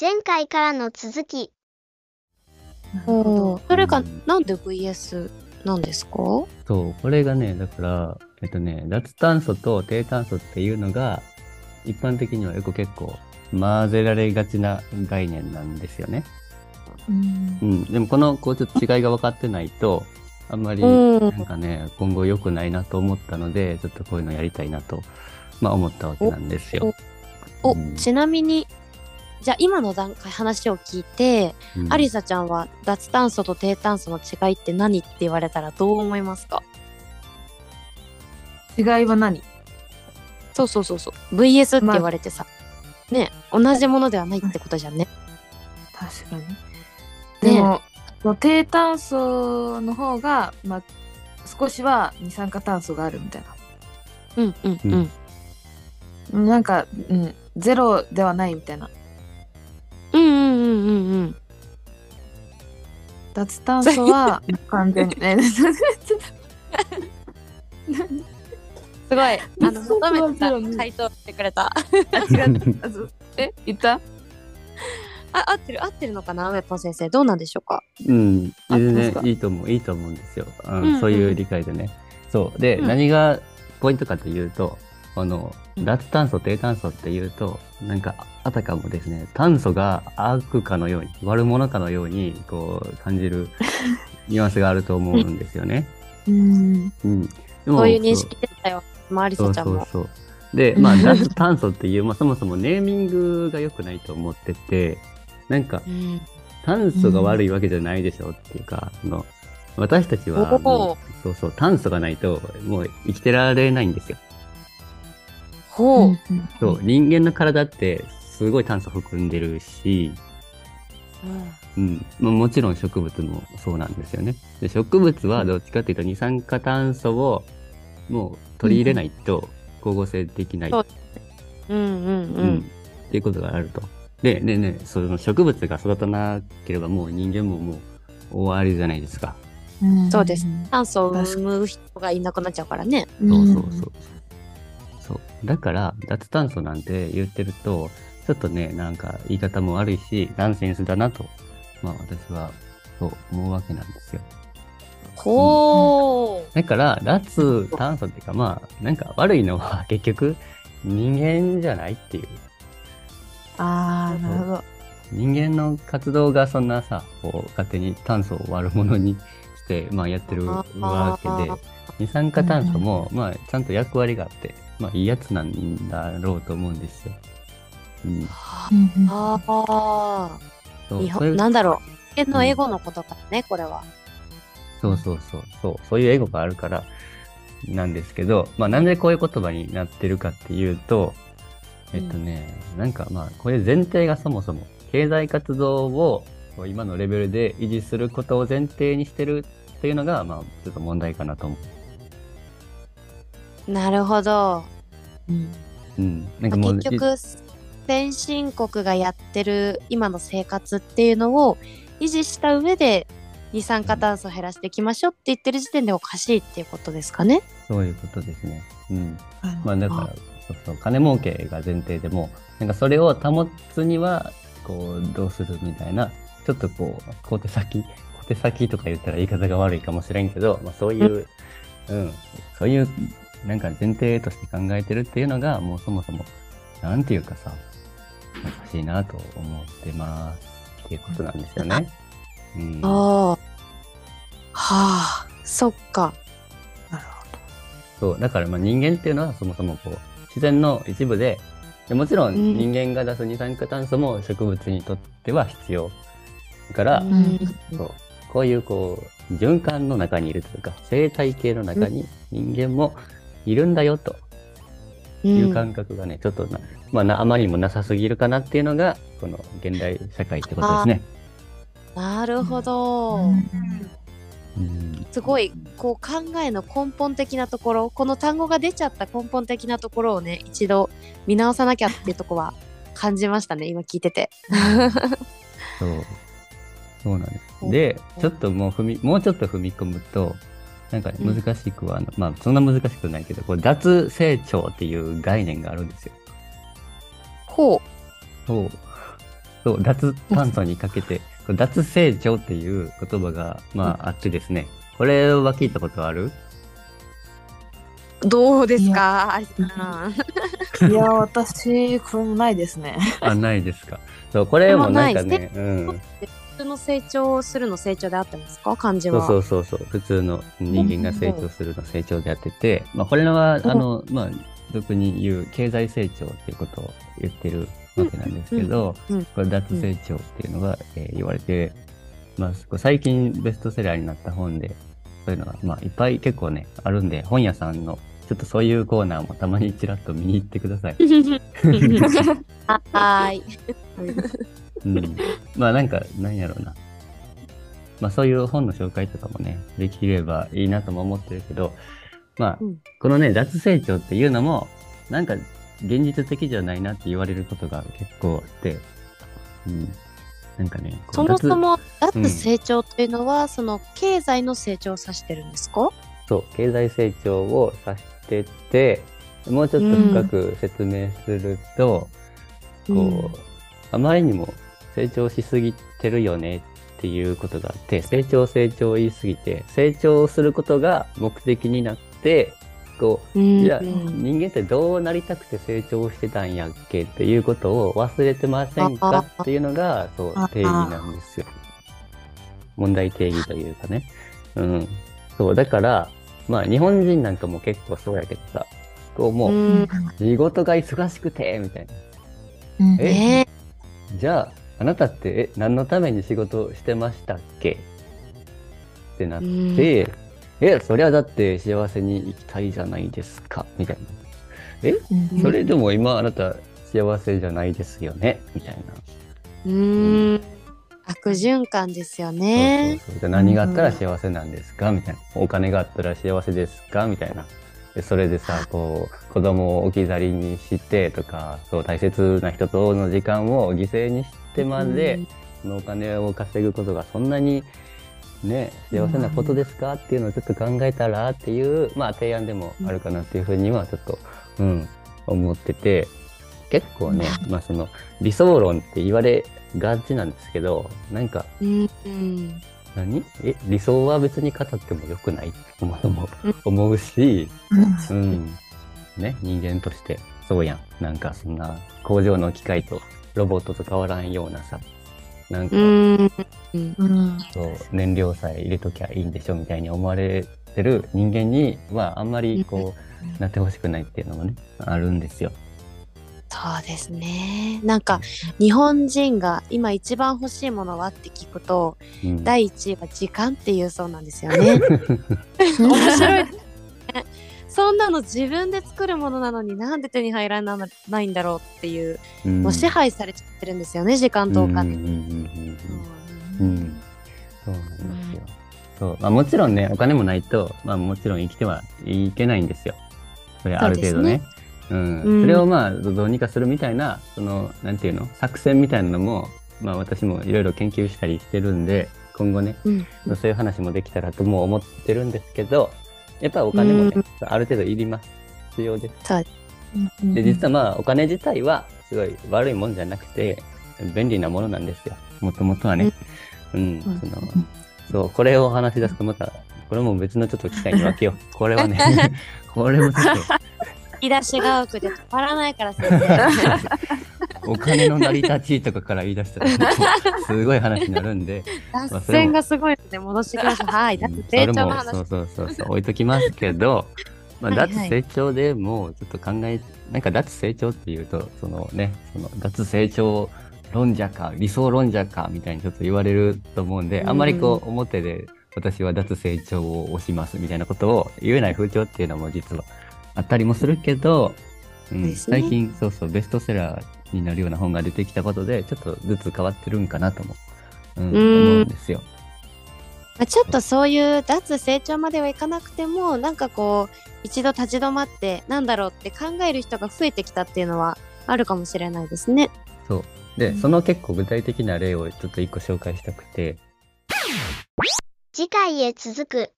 前回からの続き。おーそれがうんなんで VS なんですか？そう、これがね、だから、えっとね、脱炭素と低炭素っていうのが、一般的にはよく結構混ぜられがちな概念なんですよね。うんうん。でもこの、こうちょっと違いが分かってないと、あんまり、うんなんかね、今後良くないなと思ったので、ちょっとこういうのやりたいなと、まあ思ったわけなんですよ。お、うんちなみにじゃあ今の段階話を聞いて、うんアリサちゃんは脱炭素と低炭素の違いって何って言われたらどう思いますか？違いは何？そうそうそうそう VS って言われてさ、ね同じものではないってことじゃんね。確かに。ねでも、その低炭素の方が、まあ、少しは二酸化炭素があるみたいうんうんうん。うんな。なんか、うん、ゼロではないみたいな。うんうんうん。脱炭素は完全に。ね、すごい。あの、求めてた回答してくれた。え？言った？合ってる合ってるのかな？上ポン先生。どうなんでしょうか？うん、全然いいと思う、いいと思うんですよ。うんうんうんそういう理解でね。そう。で、うん何がポイントかというと、あの、うん脱炭素、低炭素っていうと、なんか、あたかもですね、炭素が悪かのように、悪者かのように、こう、感じる ニュアンスがあると思うんですよね。うん。うん。でもそういう認識でしたよ。マリそうサちゃんも。そうそう。で、まあ、脱炭素っていう、まあ、そもそもネーミングが良くないと思ってて、なんか、うん。炭素が悪いわけじゃないでしょっていうか、あの私たちはそうそう炭素がないともう生きてられないんですよ。ほう。そう人間の体ってすごい炭素含んでるし、うんまあ、もちろん植物もそうなんですよね。で植物はどっちかっていうと二酸化炭素をもう取り入れないと光合成できない、そううんうんううんん。っていうことがあると。で、ねね、その植物が育たなければもう人間ももう終わりじゃないですか。うんそうです炭素を生む人がいなくなっちゃうからね。そうそうそう。そう。だから、脱炭素なんて言ってると、ちょっとね、なんか言い方も悪いし、ナンセンスだなと、まあ私はそう思うわけなんですよ。ほう。だから、脱炭素っていうか、まあ、なんか悪いのは 結局人間じゃないっていう。ああ、なるほど。人間の活動がそんなさ、こう、勝手に炭素を悪者にして、まあやってるわけで、二酸化炭素も、まあちゃんと役割があって、まあいいやつなんだろうと思うんですよ。うん。ああ。日本なんだろう。人間のエゴのことかね、これは。そうそうそうそう、そういうエゴがあるからなんですけど、まあなんでこういう言葉になってるかっていうと、えっとね、なんかまあこれ前提がそもそも経済活動を今のレベルで維持することを前提にしてるっていうのが、まあちょっと問題かなと思なるほど。う。うん。なんかもう、結局、先進国がやってる今の生活っていうのを維持した上で二酸化炭素を減らしていきましょうって言ってる時点でおかしいっていうことですかね。そういうことですね。うん。まあだから、そうそう、金儲けが前提でも、なんかそれを保つには、こう、どうするみたいな、ちょっとこう、小手先、小手先とか言ったら言い方が悪いかもしれんけど、まあそういう、うん、そういう、なんか前提として考えてるっていうのが、もうそもそも、なんていうかさ、おかしいなと思ってますっていうことなんですよね。うん。ああ。はあ、そっか。なるほそう、だからまあ人間っていうのはそもそもこう、自然の一部で、でもちろんうん人間が出す二酸化炭素も植物にとっては必要。だから、うんそうこういうこう、循環の中にいるというか、生態系の中に人間もいるんだよという感覚がね、ちょっとな、まあな、あまりにもなさすぎるかなっていうのが、この現代社会ってことですね。なるほど。うんすごいこう考えの根本的なところこの単語が出ちゃった根本的なところをね一度見直さなきゃっていうとこは感じましたね今聞いてて。そう。そうなんです。で、ちょっともう踏み、もうちょっと踏み込むと、なんか難しくは、まあ、そんな難しくないけど、こう脱成長っていう概念があるんですよ。ほそう。そう、脱炭素にかけて、脱成長っていう言葉が、まあ、あってですね。これは聞いたことある？どうですか？ありさん。いや、私、これもないですね。あ、ないですか。そう、これもなんかね、うん。普通の成長をするの成長であってますか？漢字そうは。そうそうそう。普通の人間が成長するの成長でやってて、まあ、これは、あの、まあ、俗に言う経済成長っていうことを言ってるわけなんですけど、これ脱成長っていうのが、えー言われて、まあ、最近ベストセラーになった本で、そういうのが、まあ、いっぱい結構ね、あるんで、本屋さんの、ちょっとそういうコーナーもたまにちらっと見に行ってください。はーい。うん、まあなんか、なんやろうな。まあそういう本の紹介とかもね、できればいいなとも思ってるけど、まあ、うんこのね、脱成長っていうのも、なんか現実的じゃないなって言われることが結構あって、うん。なんかね、そもそもうん脱成長というのは、その経済の成長を指してるんですか？そう、経済成長を指してて、もうちょっと深く説明すると、うんこう、あまりにも成長しすぎてるよねっていうことがあって、成長成長言いすぎて、成長することが目的になって、こう、うんじゃあ人間ってどうなりたくて成長してたんやっけ？っていうことを忘れてませんか？っていうのが、そう、定義なんですよ。問題定義というかね。うん。そう、だから、まあ日本人なんかも結構そうやけどさ、こうもう、うん。仕事が忙しくて、みたいな。え？ね。じゃあ、あなたって、え、何のために仕事してましたっけ？ってなって、え、そりゃだって幸せに生きたいじゃないですか、みたいな。え、うん。それでも今あなた幸せじゃないですよね、みたいな。うーん悪循環ですよね。そうそうそうじゃあ何があったら幸せなんですかみたいな。お金があったら幸せですかみたいな。でそれでさ、こう、子供を置き去りにしてとか、そう、大切な人との時間を犠牲にしてまで、そのお金を稼ぐことがそんなに、ね、幸せなことですかっていうのをちょっと考えたらっていう、まあ提案でもあるかなっていうふうにはちょっと、うん、思ってて、結構ね、まあその理想論って言われがちなんですけど、なんか、うんうん。何？え理想は別に語ってもよくないとも思うし、うん。ね、人間としてそうやん。なんかそんな工場の機械とロボットと変わらんようなさ、なんか、うん。うん。そう燃料さえ入れときゃいいんでしょみたいに思われてる人間にはあんまりこう、なってほしくないっていうのもね、あるんですよ。そうですね。なんか日本人が今一番欲しいものはって聞くとうん、第一位は時間っていうそうなんですよね。面白い。そんなの自分で作るものなのになんで手に入らないんだろうっていう、うんもう支配されちゃってるんですよね時間とお金。そうなんですよ。そう。まあもちろんね、お金もないと、まあもちろん生きてはいけないんですよ。それある程度ね。うん。うんそれをまあどうにかするみたいな、その、なんていうの作戦みたいなのも、まあ私もいろいろ研究したりしてるんで、今後ね、うんそういう話もできたらとも思ってるんですけど、やっぱりお金もね、うんある程度いります。必要です。で、実はまあ、お金自体は、すごい悪いもんじゃなくて、便利なものなんですよ。もともとはね。うん。その、そう、これを話し出すとまた、これも別のちょっと機会に分けよう。これはね、これもちょっ引き出しが多くて止まらないから先生。と、お金の成り立ちとかから言い出したら、すごい話になるんで、脱線がすごいので戻してください。はい、脱うん成長のそれも、話。そうそうそうそう、置いときますけど、まあ、はいはい脱成長でも、ちょっと考え、なんか脱成長っていうと、そのね、その脱成長論者か、理想論者か、みたいにちょっと言われると思うんで、うんあんまりこう、表で、私は脱成長を推します、みたいなことを言えない風潮っていうのも実はあったりもするけど、うん、ね最近、そうそう、ベストセラーになるような本が出てきたことで、ちょっとずつ変わってるんかなとも、うん、うん思うんですよ。まあ、ちょっとそういう脱成長まではいかなくてもなんかこう一度立ち止まってなんだろうって考える人が増えてきたっていうのはあるかもしれないですね。そう。で、その結構具体的な例をちょっと一個紹介したくて、次回へ続く。